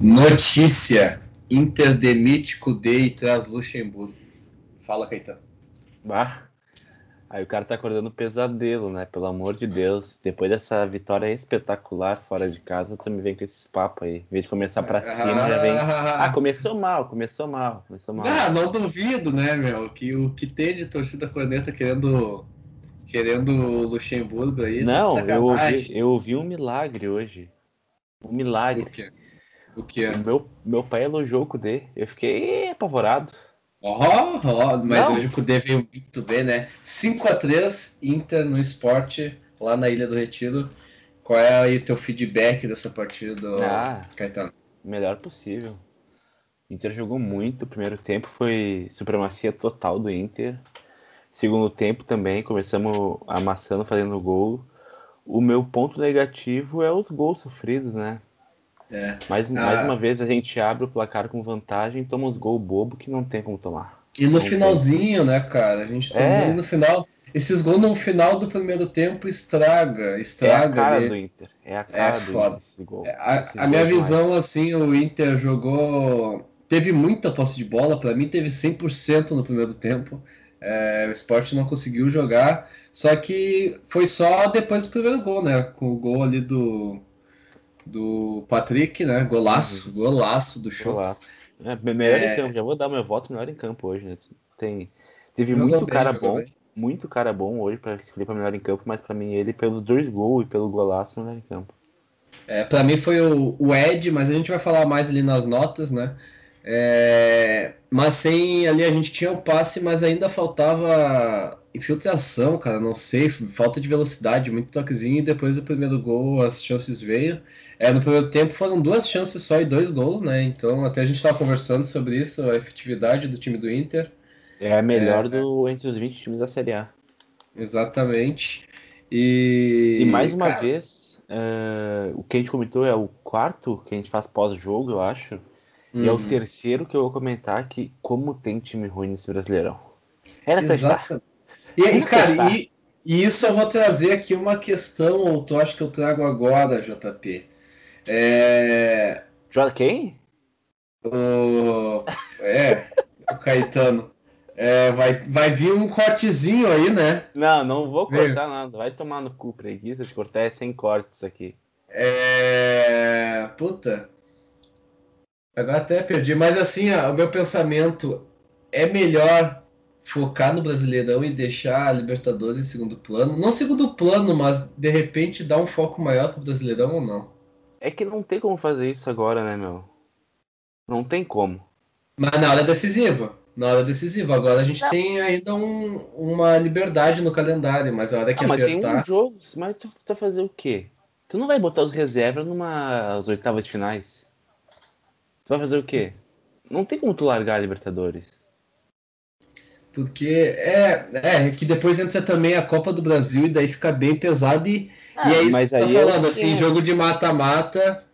Notícia: Inter demite Kudê e traz Luxemburgo. Fala, Caetano. Bah. Aí o cara tá acordando pesadelo, né? Pelo amor de Deus. Depois dessa vitória espetacular fora de casa, me vem com esses papos aí. Em vez de começar pra cima, já vem. Ah, começou mal, começou mal, começou mal. Ah, não duvido, né, meu? Que o que tem de torcida corneta querendo. Querendo o Luxemburgo aí. tá Não, eu ouvi, eu ouvi um milagre hoje. Um milagre. O quê? O que O meu, meu pai elogiou o Kudê. Eu fiquei apavorado. Ó, ó, mas Não. hoje o Kudê veio muito bem, né? 5x3 Inter no esporte, lá na Ilha do Retiro. Qual é aí o teu feedback dessa partida, Ah. Caetano? Melhor possível. O Inter jogou muito. O primeiro tempo foi supremacia total do Inter. Segundo tempo também, começamos amassando, fazendo gol. O meu ponto negativo é os gols sofridos, né? É. Mais, Ah. mais uma vez a gente abre o placar com vantagem e toma os gols bobo que não tem como tomar. E no Não tem. finalzinho, né, cara? A gente tomou É. no final. Esses gols no final do primeiro tempo estraga, É a estraga cara do Inter. É a cara do foda. Inter esse gol. É, A, a minha demais. visão, assim, o Inter jogou. Teve muita posse de bola, pra mim teve 100% no primeiro tempo. É, o Sport não conseguiu jogar, só que foi só depois do primeiro gol, né? Com o gol ali do, do Patrick, né? Golaço, golaço do show. Golaço. É, me- melhor É. em campo. Já vou dar meu voto melhor em campo hoje, né? Tem, teve Jogou muito bem, cara bom. bem. Muito cara bom hoje para escolher para melhor em campo, mas para mim ele, pelos dois gols e pelo golaço, melhor em campo. É, para mim foi o, o Ed, mas a gente vai falar mais ali nas notas, né? É, mas sem ali a gente tinha o passe, mas ainda faltava infiltração, cara. Não sei, falta de velocidade, muito toquezinho. E depois do primeiro gol as chances veio. É, no primeiro tempo foram duas chances só e dois gols, né? Então até a gente estava conversando sobre isso, a efetividade do time do Inter. É a melhor do entre os 20 times da Série A. Exatamente. E, E, mais uma cara, vez, é, o que a gente comentou é o quarto que a gente faz pós-jogo, eu acho. E é o uhum. terceiro que eu vou comentar que como tem time ruim nesse Brasileirão. Era. Exato. E aí, cara, e, e isso eu vou trazer aqui uma questão, ou tu acha que eu trago agora, JP? É. Joga quem? O, é, o Caetano. É, vai, vai vir um cortezinho aí, né? Não, não vou Veio. cortar nada. Vai tomar no cu, preguiça de cortar é sem cortes aqui. É. Puta. Agora até perdi. Mas assim, ó, o meu pensamento é melhor focar no Brasileirão e deixar a Libertadores em segundo plano. Não segundo plano, mas de repente dar um foco maior pro Brasileirão ou não. É que não tem como fazer isso agora, né, meu? Não tem como. Mas na hora decisiva. Na hora decisiva. Agora a gente Não. tem ainda um- uma liberdade no calendário, mas a hora que Ah, mas tem apertar. um jogo, mas tu, vai fazer o quê? Tu não vai botar os reservas numa as oitavas finais? Tu vai fazer o quê? Não tem como tu largar a Libertadores. Porque é, é que depois entra também a Copa do Brasil e daí fica bem pesado e, e é isso mas que tá é falando, o assim, jogo de mata-mata,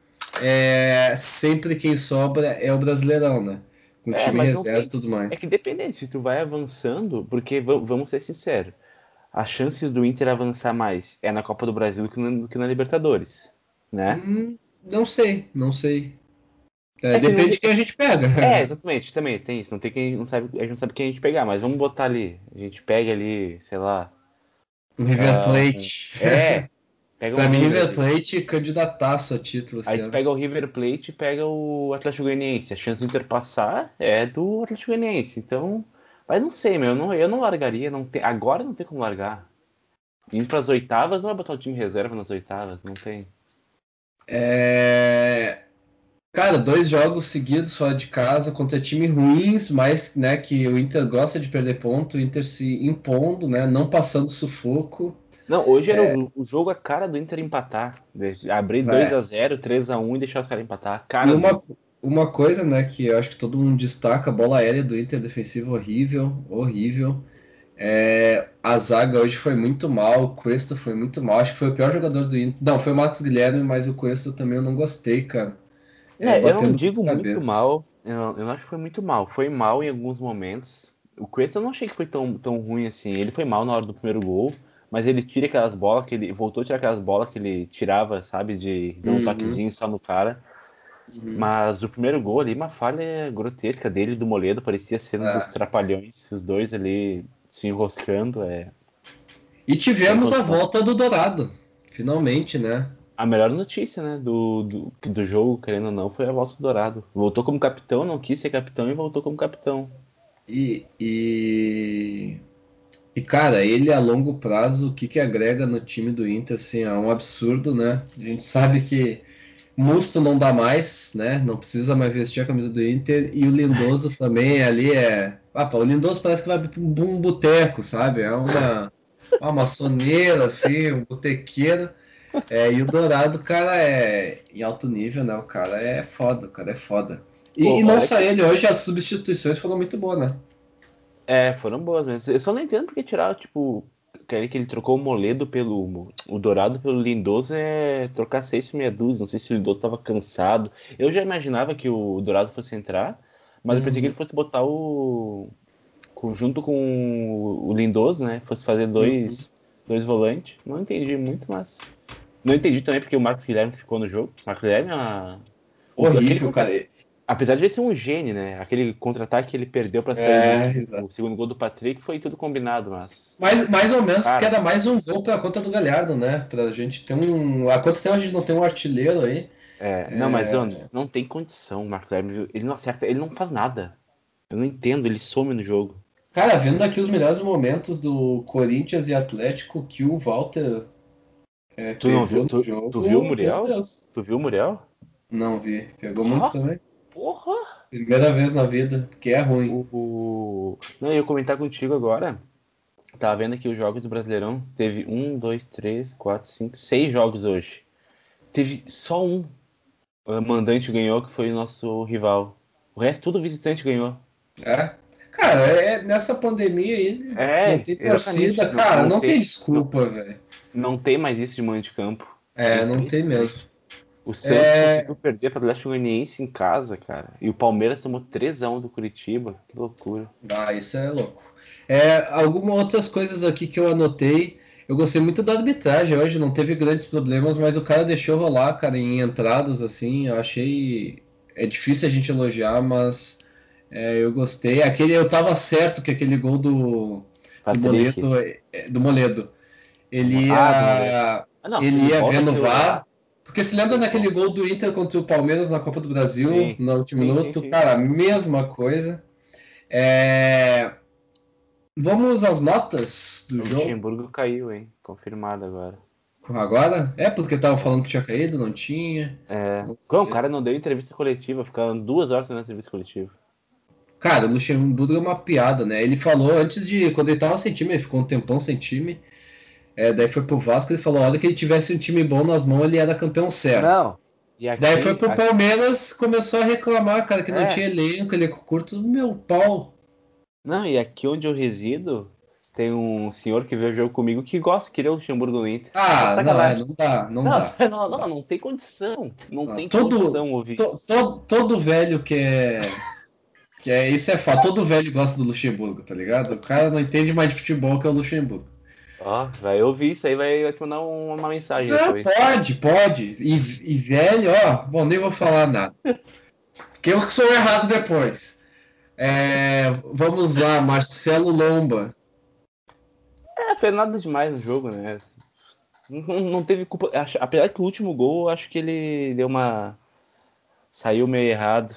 é, sempre quem sobra é o Brasileirão, né? Com É, time não reserva e tudo mais. É que dependendo, se tu vai avançando, porque va- vamos ser sinceros, as chances do Inter avançar mais é na Copa do Brasil do que na, do que na Libertadores, né? Hum, não sei, não sei. É, É depende de quem a gente pega. É, exatamente, também tem isso. Não tem quem não sabe, a gente não sabe quem a gente pegar, mas vamos botar ali. A gente pega ali, sei lá. O River Ah, Plate. É. Pega Pra um mim, River, River Plate candidataço a título. Aí assim, tu pega o River Plate e pega o Atlético Goianiense. A chance do Inter passar é do Atlético Goianiense. Então, mas não sei, meu, eu não, eu não largaria, não tem, agora não tem como largar. Indo pras oitavas, não vai botar o time reserva nas oitavas, não tem. É... Cara, dois jogos seguidos fora de casa contra time ruins, mas né, que o Inter gosta de perder ponto, o Inter se impondo, né, não passando sufoco. Não, hoje era É. o, o jogo a cara do Inter empatar. Abrir É. 2x0, 3x1 e deixar os caras empatar. A cara do uma, uma coisa, né, que eu acho que todo mundo destaca, a bola aérea do Inter defensivo horrível, horrível. É, a zaga hoje foi muito mal, o Cuesta foi muito mal, acho que foi o pior jogador do Inter. Não, foi o Marcos Guilherme, mas o Cuesta também eu não gostei, cara. É, eu não digo muito mal, eu não, eu não acho que foi muito mal. Foi mal em alguns momentos. O Cuesta eu não achei que foi tão, tão ruim assim. Ele foi mal na hora do primeiro gol, mas ele tira aquelas bolas que ele voltou a tirar aquelas bolas que ele tirava, sabe, de dar um Uhum. toquezinho só no cara. Uhum. Mas o primeiro gol ali, uma falha grotesca dele do Moledo, parecia sendo é. dos trapalhões, os dois ali se enroscando. É... E tivemos a volta do Dourado, finalmente, né? A melhor notícia, né, do, do, do jogo, querendo ou não, foi a volta do Dourado. Voltou como capitão, não quis ser capitão e voltou como capitão. E, e, e cara, ele a longo prazo, o que que agrega no time do Inter, assim, é um absurdo, né? A gente sabe que Musto não dá mais, né? Não precisa mais vestir a camisa do Inter. E o Lindoso também ali é. Ah, pô, o Lindoso parece que vai para um boteco, sabe? É uma, uma maçoneira, assim, um botequeiro. É, e o Dourado, cara, é em alto nível, né? O cara é foda, o cara é foda. E, Pô, e não só que... ele, hoje as substituições foram muito boas, né? É, foram boas mesmo. Eu só não entendo porque tirar, tipo, que ele trocou o Moledo pelo. O Dourado pelo Lindoso é trocar seis e meia dúzia. Não sei se o Lindoso estava cansado. Eu já imaginava que o Dourado fosse entrar, mas uhum. eu pensei que ele fosse botar o. Junto com o Lindoso, né? Fosse fazer dois, uhum. dois volantes. Não entendi muito, mas. Não entendi também porque o Marcos Guilherme ficou no jogo. O Marcos Guilherme é uma. Horrível, Aquele... cara apesar de ele ser um gênio, né? Aquele contra-ataque que ele perdeu para é, o segundo gol do Patrick foi tudo combinado, mas. Mais, mais ou menos, Cara, porque era mais um gol para a conta do Galhardo, né? Pra gente ter um. Há quanto tempo a gente não tem um artilheiro aí? É, não, é... mas eu, não tem condição, o Marco Guilherme. Ele não acerta, ele não faz nada. Eu não entendo, ele some no jogo. Cara, vendo aqui os melhores momentos do Corinthians e Atlético, que o Walter. É, tu não viu? Tu, tu viu o Muriel? Tu viu o Muriel? Não vi. Pegou muito também. Porra! Primeira vez na vida, que é ruim. O, o... Não, eu ia comentar contigo agora. Tava vendo aqui os jogos do Brasileirão. Teve um, dois, três, quatro, cinco, seis jogos hoje. Teve só um o mandante ganhou, que foi o nosso rival. O resto, tudo visitante ganhou. É? Cara, é, nessa pandemia aí, é, não tem torcida, cara, não, não tem, tem, desculpa, velho. Não tem mais isso de manhã de campo. É, não tem mesmo. O Santos é... conseguiu perder para o Atlético Goianiense em casa, cara. E o Palmeiras tomou 3x1 do Curitiba. Que loucura. Ah, isso é louco. É, algumas outras coisas aqui que eu anotei. Eu gostei muito da arbitragem hoje, não teve grandes problemas, mas o cara deixou rolar, cara, em entradas, assim. Eu achei. É difícil a gente elogiar, mas é, eu gostei. Aquele, eu tava certo que aquele gol do, do Moledo, é, do Moledo. Ele ia, ah, ah, não, ele ia vendo o VAR. Porque se lembra daquele gol do Inter contra o Palmeiras na Copa do Brasil, sim, no último sim, minuto? Sim, cara, mesma coisa. É... Vamos às notas do o jogo. O Luxemburgo caiu, hein? Confirmado agora. Agora? É porque estavam falando que tinha caído, não tinha. É. Não, o cara não deu entrevista coletiva, ficaram duas horas na entrevista coletiva. Cara, o Luxemburgo é uma piada, né? Ele falou antes de. Quando ele tava sem time, ele ficou um tempão sem time. É, daí foi pro Vasco e falou: olha que ele tivesse um time bom nas mãos, ele era campeão certo. Não. Aqui, daí foi pro aqui... Palmeiras, começou a reclamar, cara, que não é. tinha elenco, elenco curto, meu pau. Não, e aqui onde eu resido, tem um senhor que vê o jogo comigo que gosta, queria o Luxemburgo no Inter. Ah, não, não dá, não, não dá. Não, não, não, tem condição. Não, não tem todo, condição ouvir to, to, todo velho que é. Que é isso é fato. Todo velho gosta do Luxemburgo, tá ligado? O cara não entende mais de futebol que é o Luxemburgo. Ó, vai ouvir isso aí, vai, vai te mandar uma mensagem Não, depois. Pode, pode. E, e velho, ó, bom, nem vou falar nada. Porque eu sou errado depois. É, vamos lá, Marcelo Lomba. É, foi nada demais no jogo, né? Não, não teve culpa. Apesar que o último gol, acho que ele deu uma. Saiu meio errado.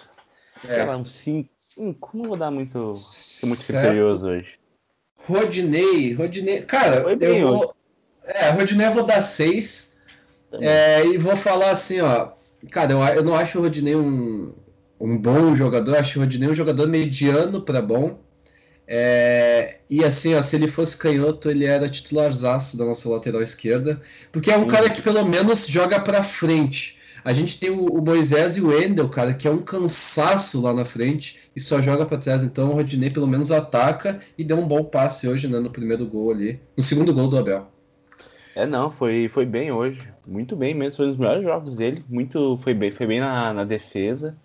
É. Sei lá, um 5. Não vou dar muito. Ser muito criterioso hoje. Rodinei, Rodinei. Cara, eu vou. É, Rodinei eu vou dar 6. É, e vou falar assim, ó. Cara, eu, eu não acho o Rodinei um, um bom jogador, acho o Rodinei um jogador mediano para bom. É, e assim, ó, se ele fosse canhoto, ele era titularzaço da nossa lateral esquerda. Porque é um cara que pelo menos joga para frente. A gente tem o, o, Moisés e o Endel, cara, que é um cansaço lá na frente e só joga para trás. Então o Rodinei pelo menos ataca e deu um bom passe hoje, né, no primeiro gol ali, no segundo gol do Abel. É, não, foi, foi bem hoje. Muito bem mesmo. Foi um dos melhores jogos dele. Muito, foi bem, foi bem na, na defesa.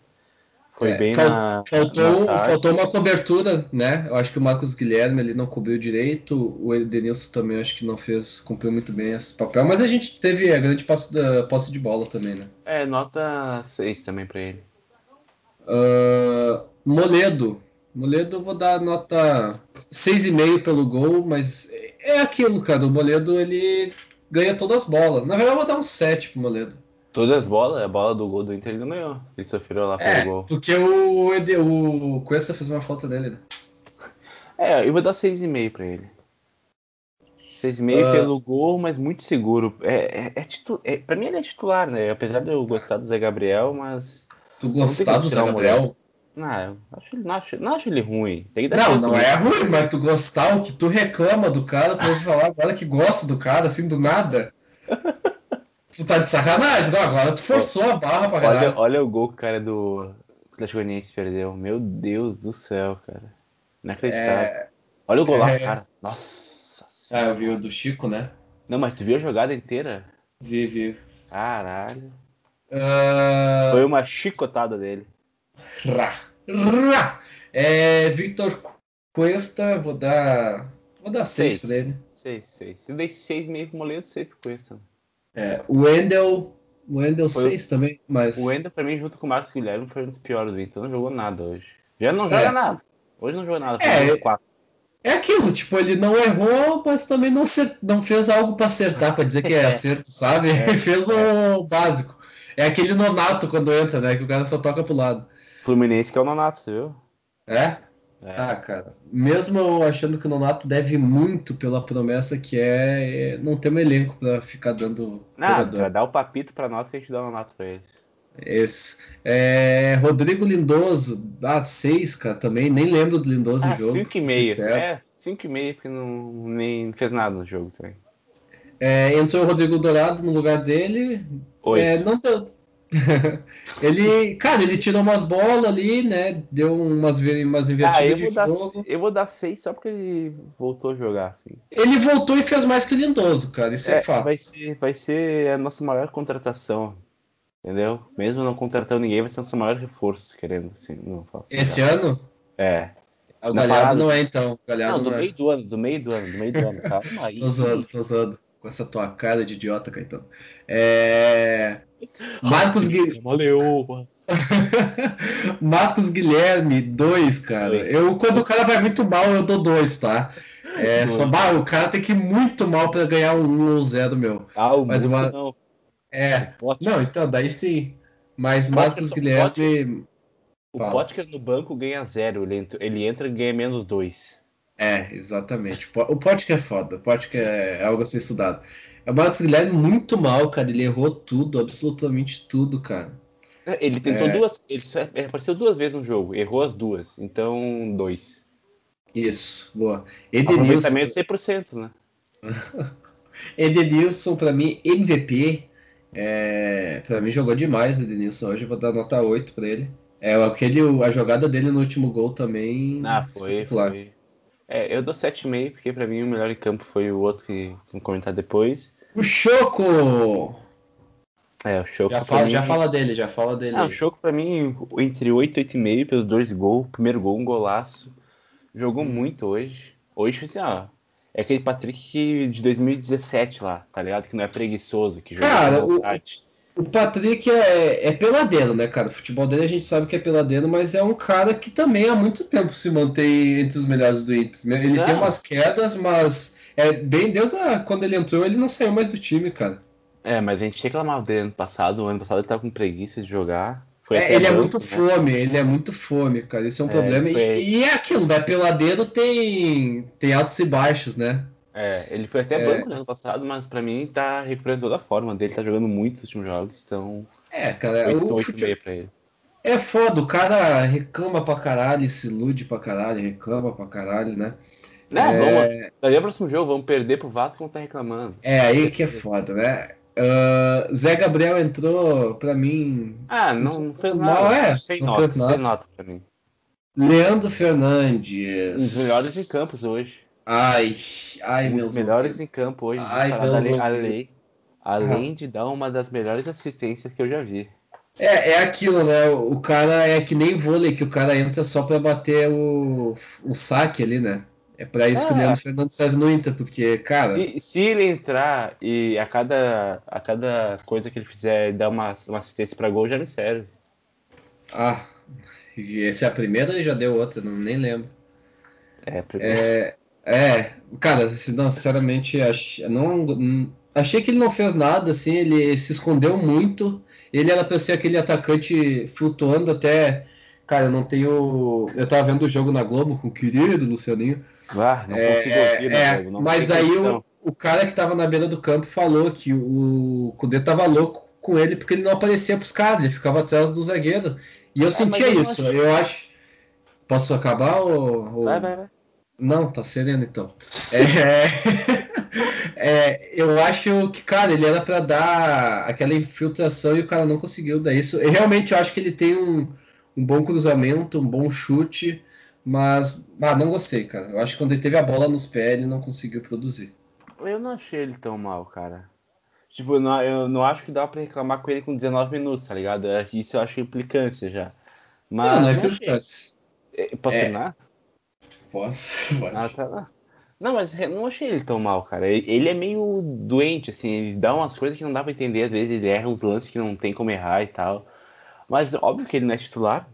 Foi É, bem fal- na. Faltou, na faltou uma cobertura, né? Eu acho que o Marcos Guilherme ele não cobriu direito, o Edenilson também acho que não fez, cumpriu muito bem esse papel, mas a gente teve a grande posse, da, posse de bola também, né? É, nota 6 também pra ele. Ah, Moledo. Moledo eu vou dar nota 6,5 pelo gol, mas é aquilo, cara. O Moledo ele ganha todas as bolas. Na verdade, eu vou dar um 7 pro Moledo. Todas as bolas, a bola do gol do Inter ele ganhou. Ele sofreu lá pelo É, gol. porque o, Ede- o Cuesta fez uma falta dele, né? É, eu vou dar 6,5 pra ele. 6,5 Ah. pelo gol, mas muito seguro. É, é, é, titu... é, pra mim ele é titular, né? Apesar de eu gostar do Zé Gabriel, mas. Tu gostar do Zé Gabriel? Não, eu acho, não, acho, não acho ele ruim. Não, não é ruim, mas tu gostar, o que tu reclama do cara, tu vai falar agora que gosta do cara, assim, do nada. Tu tá de sacanagem, não? Agora tu forçou a barra pra Olha, caralho. olha o gol que o cara do Atlético Goianiense perdeu. Meu Deus do céu, cara. Inacreditável. É... Olha o golaço, é. cara. Nossa Ah, eu senhora. vi o do Chico, né? Não, mas tu viu a jogada inteira? Vi, vi. Caralho. Ah, Foi uma chicotada dele. Rá, rá. É, Victor Cuesta, vou dar. Vou dar 6 Seis. pra ele. 6, 6. Se dei 6 meio pro Moledo, 6 pro Cuesta. É, o Wendel. O Wendel Foi- 6 também, mas. O Ender, pra mim, junto com o Marcos Guilherme, foi um dos piores do Inter. Não jogou nada hoje. Já não É. joga nada. Hoje não jogou nada. Foi É, um 4. É aquilo, tipo, ele não errou, mas também não, não fez algo pra acertar, pra dizer que é acerto, sabe? Ele fez o básico. É aquele nonato quando entra, né? Que o cara só toca pro lado. Fluminense que é o Nonato, você viu? É? É. Ah, cara. Mesmo eu achando que o Nonato deve muito pela promessa que é, é não ter um elenco pra ficar dando Ah, jogador. pra dar o papito pra nota que a gente dá o Nonato pra eles. Esse. É, Rodrigo Lindoso, ah, 6, cara, também. Nem lembro do Lindoso Ah, no jogo. 5,5. sincero. É, 5,5 porque não nem fez nada no jogo também. É, entrou o Rodrigo Dourado no lugar dele. 8. É, não deu. ele, cara, ele tirou umas bolas ali, né? Deu umas, umas ah, invertidas eu de vou, dar, jogo. eu vou dar 6 só porque ele voltou a jogar, assim. Ele voltou e fez mais que o Lindoso, cara. Isso é, É, fato. vai, ser, vai ser a nossa maior contratação. Entendeu? Mesmo não contratando ninguém, vai ser o nosso maior reforço, querendo assim. Não, Esse não. ano? É. O Na Galhardo não é, então. O Galhardo Não, não, do é. meio do ano, do meio do ano, do meio do ano. Calma aí. Tô zoando, tô zoando. Com essa tua cara de idiota, Caetano. É... Marcos, Gui- Valeu. Marcos Guilherme, 2, cara. Dois. Eu, quando o cara vai muito mal, eu dou 2, tá? É, Dois. só, bah, o cara tem que ir muito mal pra ganhar um 1 ou 0 meu. Ah, o Mas uma- não. É, não, então, daí sim. Mas Pode Marcos Guilherme. o. Potker no banco ganha zero. Ele entra, ele entra e ganha menos dois. É, exatamente. O Po- O Potker é foda. O Potker é algo a ser estudado. O Marcos Guilherme muito mal, cara. Ele errou tudo, absolutamente tudo, cara. Ele tentou É. duas. Ele ele apareceu duas vezes no jogo, errou as duas. Então, dois. Isso, boa. Edenilson, Aproveitamento 100%, né? Edenilson pra mim, MVP. É, pra mim jogou demais o Edenilson hoje. Eu vou dar nota 8 pra ele. É, aquele, a jogada dele no último gol também. Ah, foi, foi. É, eu dou 7,5, porque pra mim o melhor em campo foi o outro que vamos comentar depois. O Choco! É, o Choco Já fala, mim- já fala dele, já fala dele. Ah, o Choco pra mim, entre 8 e 8,5 pelos dois gols. Primeiro gol, um golaço. Jogou Hum. muito hoje. Hoje foi assim, ó. É aquele Patrick que- de 2017 lá, tá ligado? Que não é preguiçoso, que joga Cara, o- vontade. O Patrick é, é peladeiro, né, cara? O futebol dele a gente sabe que é peladeiro, mas é um cara que também há muito tempo se mantém entre os melhores do Inter. Ele Não. tem umas quedas, mas é bem desde a- quando ele entrou, ele não saiu mais do time, cara. É, mas a gente reclamava dele ano passado. O ano passado ele tava com preguiça de jogar. É, ele é muito né? fome, ele é muito fome, cara. Isso é um É, problema. E- foi- E, é aquilo, né? Peladeiro tem, tem altos e baixos, né? É, ele foi até É. banco no ano passado, mas pra mim tá recuperando toda a forma dele. Tá jogando muito nos últimos jogos, então. É, cara, 8, o 8 futebol pra ele. é foda. O cara reclama pra caralho, se ilude pra caralho, reclama pra caralho, né? Né, É. vamos. Daí o próximo jogo, vamos perder pro Vasco que não tá reclamando. É aí que é foda, né? Ah, Zé Gabriel entrou, pra mim. Ah, não, não fez Não, nada. é, sem não nota, fez nada. sem nota pra mim. Leandro Fernandes. Um dos melhores em campos hoje. Ai, ai, um meus dos melhores em campo hoje. Ai, meus além, ouvidos. além, além de dar uma das melhores assistências que eu já vi. É, é aquilo, né? O cara é que nem vôlei, que o cara entra só para bater o, o saque ali, né? É para isso é. que o Leandro Fernandes serve no Inter, porque, cara. Se, se, ele entrar e a cada, a cada coisa que ele fizer dar uma, uma assistência para gol, já me serve. Ah, essa é a primeira e já deu outra, não, nem lembro. É, a primeira. É, é cara, não, sinceramente, ach, não, achei que ele não fez nada, assim, ele se escondeu muito. Ele era para ser aquele atacante flutuando até. Cara, eu não tenho. Eu tava vendo o jogo na Globo com o querido Lucianinho. Ah, não é, consigo ouvir, é, jogo, não Mas daí o, o cara que tava na beira do campo falou que o Kudê tava louco com ele porque ele não aparecia pros caras, ele ficava atrás do zagueiro. E eu é, sentia eu isso. Acho... Eu acho. Posso acabar ou. ou... Vai, vai, vai. Não, tá sereno então. É, é, eu acho que, cara, ele era para dar aquela infiltração e o cara não conseguiu dar isso. Eu realmente acho que ele tem um, um bom cruzamento, um bom chute, mas ah, não gostei, cara. Eu acho que quando ele teve a bola nos pés, ele não conseguiu produzir. Eu não achei ele tão mal, cara. Tipo, eu não, eu não acho que dá pra reclamar com ele com 19 minutos, tá ligado? Isso eu acho implicância já. Mas. Não, não é implicância. É, posso é. Posso? Ah, tá. Não, mas não achei ele tão mal, cara. Ele é meio doente, assim, ele dá umas coisas que não dá pra entender, às vezes ele erra uns lances que não tem como errar e tal. Mas óbvio que ele não é titular,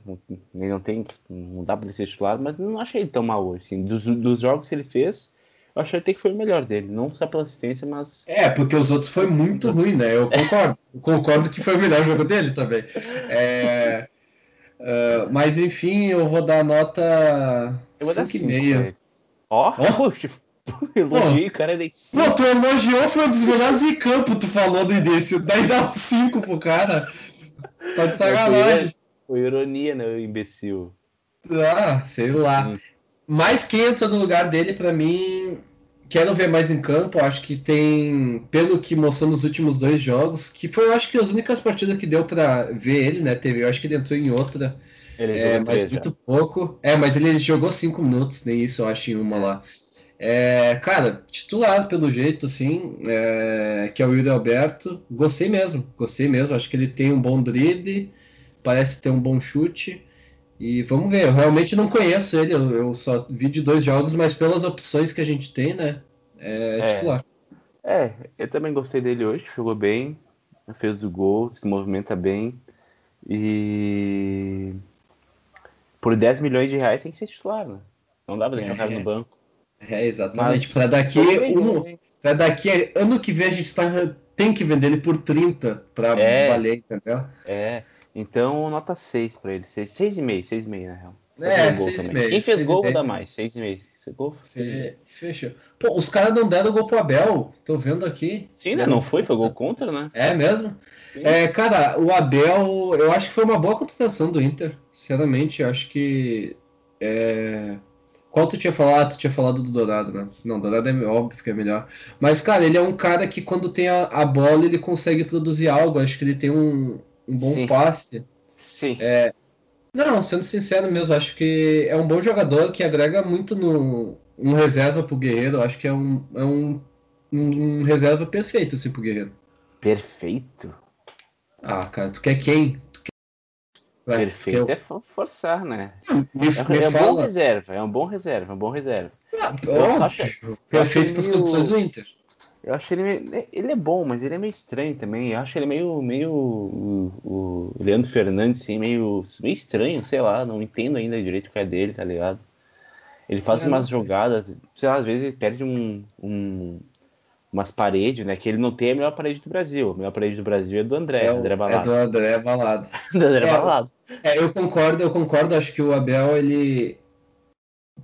ele não tem, não dá pra ele ser titular, mas não achei ele tão mal hoje. Assim, dos, dos jogos que ele fez, eu achei até que foi o melhor dele, não só pela assistência, mas. É, porque os outros foi muito ruim, né? Eu concordo. concordo que foi o melhor jogo dele também. É, uh, mas enfim, eu vou dar nota eu vou dar 5,5. Ó, oh, elogiei, o cara é nem 5. Pô, tu elogiou, foi um dos melhores em campo, tu falou no início. Daí dá 5 pro cara. Tá de sacanagem. Foi ironia, né, o imbecil. Ah, sei lá. Hum. Mas quem entra no lugar dele, para mim, quero ver mais em campo. Acho que tem, pelo que mostrou nos últimos dois jogos, que foi, eu acho que as únicas partidas que deu para ver ele, né? Teve, eu acho que ele entrou em outra. Ele é, mas muito pouco. É, mas ele jogou cinco minutos, nem isso, eu acho, em uma lá. É, cara, titular pelo jeito, assim, é, que é o Yuri Alberto. Gostei mesmo, gostei mesmo. Acho que ele tem um bom drible, parece ter um bom chute. E vamos ver, eu realmente não conheço ele, eu, eu só vi de dois jogos, mas pelas opções que a gente tem, né? É, é titular. É, eu também gostei dele hoje, jogou bem, fez o gol, se movimenta bem. E por 10 milhões de reais tem que ser titular, né? Não dá pra deixar o cara no banco. É, exatamente. Para daqui, um, pra daqui ano que vem a gente tá, tem que vender ele por 30 para é, valer, entendeu? É. Então, nota 6 para ele. 6,5, 6,5 na real. É, 6,5. Quem fez gol, dar mais. 6,5. Gol, Fechou. Pô, os caras não deram gol pro Abel. Tô vendo aqui. Sim, né? Não foi? Foi gol contra, né? É mesmo? É, cara, o Abel, eu acho que foi uma boa contratação do Inter. Sinceramente, eu acho que. É... Qual tu tinha falado? Tu tinha falado do Dourado, né? Não, Dourado é óbvio que é melhor. Mas, cara, ele é um cara que quando tem a, a bola, ele consegue produzir algo. Acho que ele tem um, um bom Sim. passe. Sim. É... Não, sendo sincero mesmo, acho que é um bom jogador que agrega muito no um reserva pro Guerreiro. Acho que é um, é um, um, reserva perfeito assim pro Guerreiro. Perfeito? Ah, cara, tu quer quem? Tu quer... Vai, perfeito quer... é forçar, né? Me, é, me é um bom reserva, é um bom reserva, é um bom reserva. Ah, óbvio, perfeito para as condições do Inter. Eu acho ele ele é bom, mas ele é meio estranho também. Eu acho ele meio meio o, o Leandro Fernandes assim, meio meio estranho, sei lá, não entendo ainda direito o que é dele, tá ligado? Ele faz é, umas jogadas, sei lá, às vezes ele perde um, um umas paredes, né? Que ele não tem a melhor parede do Brasil. A melhor parede do Brasil é do André, é, André Balado. É do André Balado. do André é, Balado. É, eu concordo, eu concordo. Acho que o Abel, ele.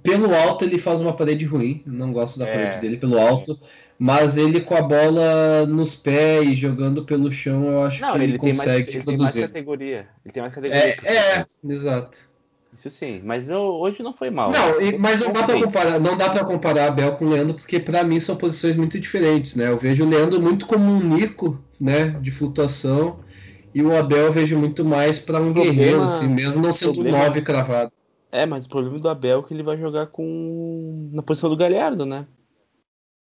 Pelo alto, ele faz uma parede ruim. Eu não gosto da é. parede dele pelo alto. Mas ele com a bola nos pés e jogando pelo chão, eu acho não, que ele, ele consegue mais, ele produzir. Tem mais categoria. Ele tem mais categoria. É, é exato. Isso sim, mas hoje não foi mal. Não, e, mas não dá para comparar, não dá para comparar Abel com o Leandro, porque para mim são posições muito diferentes, né? Eu vejo o Leandro muito como um Nico, né, de flutuação, e o Abel eu vejo muito mais para um problema, guerreiro, assim, mesmo não sendo problema, nove cravado. É, mas o problema do Abel é que ele vai jogar com na posição do Galhardo, né?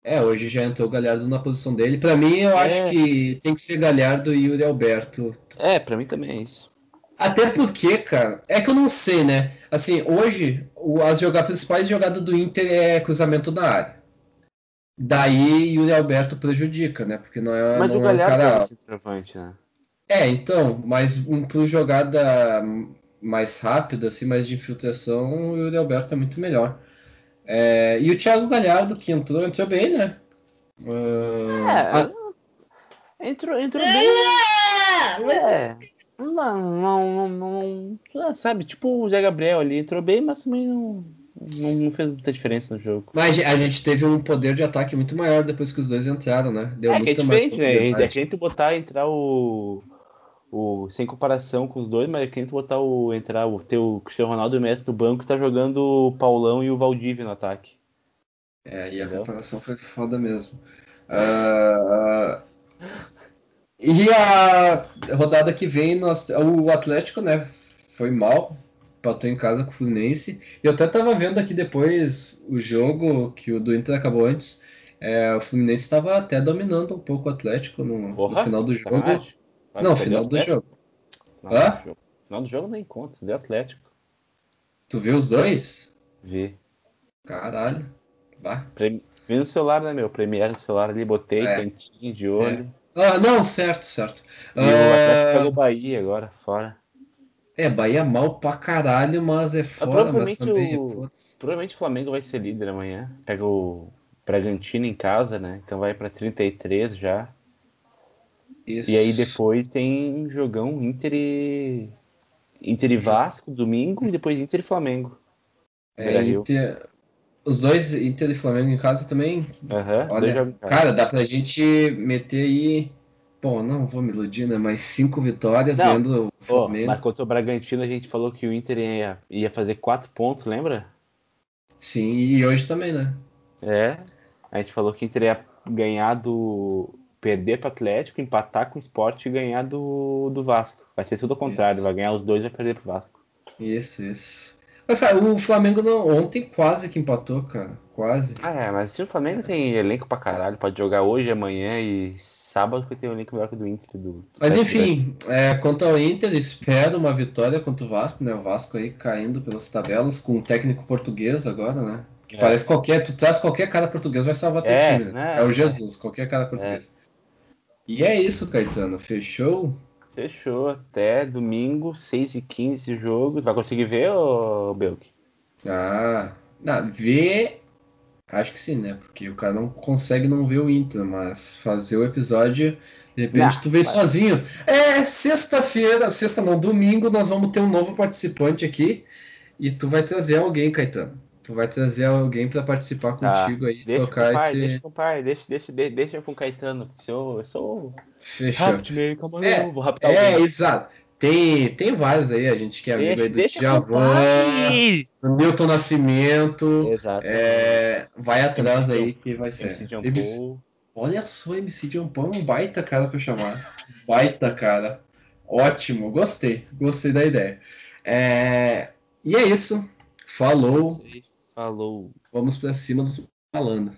É, hoje já entrou o Galhardo na posição dele. Para mim, eu é. acho que tem que ser Galhardo e Yuri Alberto. É, para mim também é isso. Até porque, cara, é que eu não sei, né? Assim, hoje, o, as jogadas principais jogadas do Inter é cruzamento da área. Daí Yuri Alberto prejudica, né? Porque não é. Mas não o Galhardo é um cara... é centroavante, né? É, então, mas um pro jogada mais rápida, assim, mais de infiltração, o Yuri Alberto é muito melhor. É, e o Thiago Galhardo, que entrou, entrou bem, né? Uh, é, a... entrou, entrou bem. É, não, não, não, não, sabe, tipo o Zé Gabriel ali, entrou bem, mas também não, não, não, fez muita diferença no jogo. Mas a gente teve um poder de ataque muito maior depois que os dois entraram, né? Deu é, que é diferente, né? É que a gente botar, entrar o, o... Sem comparação com os dois, mas que a gente botar o... Entrar o teu Cristiano Ronaldo e o Messi no banco tá jogando o Paulão e o Valdívia no ataque. É, e a Entendeu? comparação foi foda mesmo. Uh, e a rodada que vem, nós, o Atlético, né, foi mal, empatou em casa com o Fluminense. E eu até tava vendo aqui depois o jogo que o do Inter acabou antes. É, o Fluminense estava até dominando um pouco o Atlético no, no final do jogo. Não, final do jogo. Hã? Final do jogo nem conta, deu Atlético. Tu viu os dois? Vi. Caralho. Bah. Vi no celular, né, meu? Premiere no celular ali, botei, é. cantinho de olho. É. Ah, não, certo, certo. E uh... o Atlético pegou Bahia agora, fora. É, Bahia mal pra caralho, mas é foda. Mas provavelmente, mas é o... provavelmente o Flamengo vai ser líder amanhã. Pega o Bragantino em casa, né? Então vai pra 33 já. Isso. E aí depois tem jogão Inter e... Inter e Vasco, domingo, e depois Inter e Flamengo. É, Inter... Os dois, Inter e Flamengo em casa também. Uhum, Olha, cara, dá pra gente meter aí Bom, não vou me iludir, né? Mas cinco vitórias não. ganhando o Flamengo. mas contra o Bragantino a gente falou que o Inter ia, ia fazer quatro pontos, lembra? Sim, e hoje também, né? É. A gente falou que o Inter ia ganhar do. Perder para o Atlético, empatar com o Sport e ganhar do, do Vasco. Vai ser tudo ao contrário, isso. vai ganhar os dois e vai perder pro Vasco. Isso, isso. Mas, cara, o Flamengo não, ontem quase que empatou, cara. Quase. Ah, é, mas o Flamengo tem elenco pra caralho. Pode jogar hoje, amanhã e sábado que tem um elenco melhor que o do Inter. Do... Mas enfim, é, quanto ao Inter, espero uma vitória contra o Vasco, né? O Vasco aí caindo pelas tabelas, com um técnico português agora, né? Que é. parece qualquer. Tu traz qualquer cara português, vai salvar teu é, time, né? né? É o Jesus, qualquer cara português. E é isso, Caetano. Fechou? Fechou. Até domingo, 6h15 jogo. Vai conseguir ver, ô Belk? Ah, não, ver Acho que sim, né? Porque o cara não consegue não ver o Inter, mas fazer o episódio, de repente não, tu vem mas... sozinho. É, sexta-feira, sexta não, domingo, nós vamos ter um novo participante aqui e tu vai trazer alguém, Caetano. Tu vai trazer alguém para participar tá. contigo aí, deixa tocar com pai, esse. Deixa com o pai, deixa, deixa, deixa, deixa com o Caetano. Eu, eu sou. Fechou. Rápido, meio, calma, é, vou raptar É, exato. Tem, tem vários aí, a gente que é amigo deixa, aí do Djavan, Milton Nascimento. Exato. É, vai atrás aí que vai ser. MC John MC, olha só, MC John Paul é um baita cara pra chamar. baita cara. Ótimo, gostei. Gostei da ideia. É, e é isso. Falou. Falou. Vamos pra cima dos falando.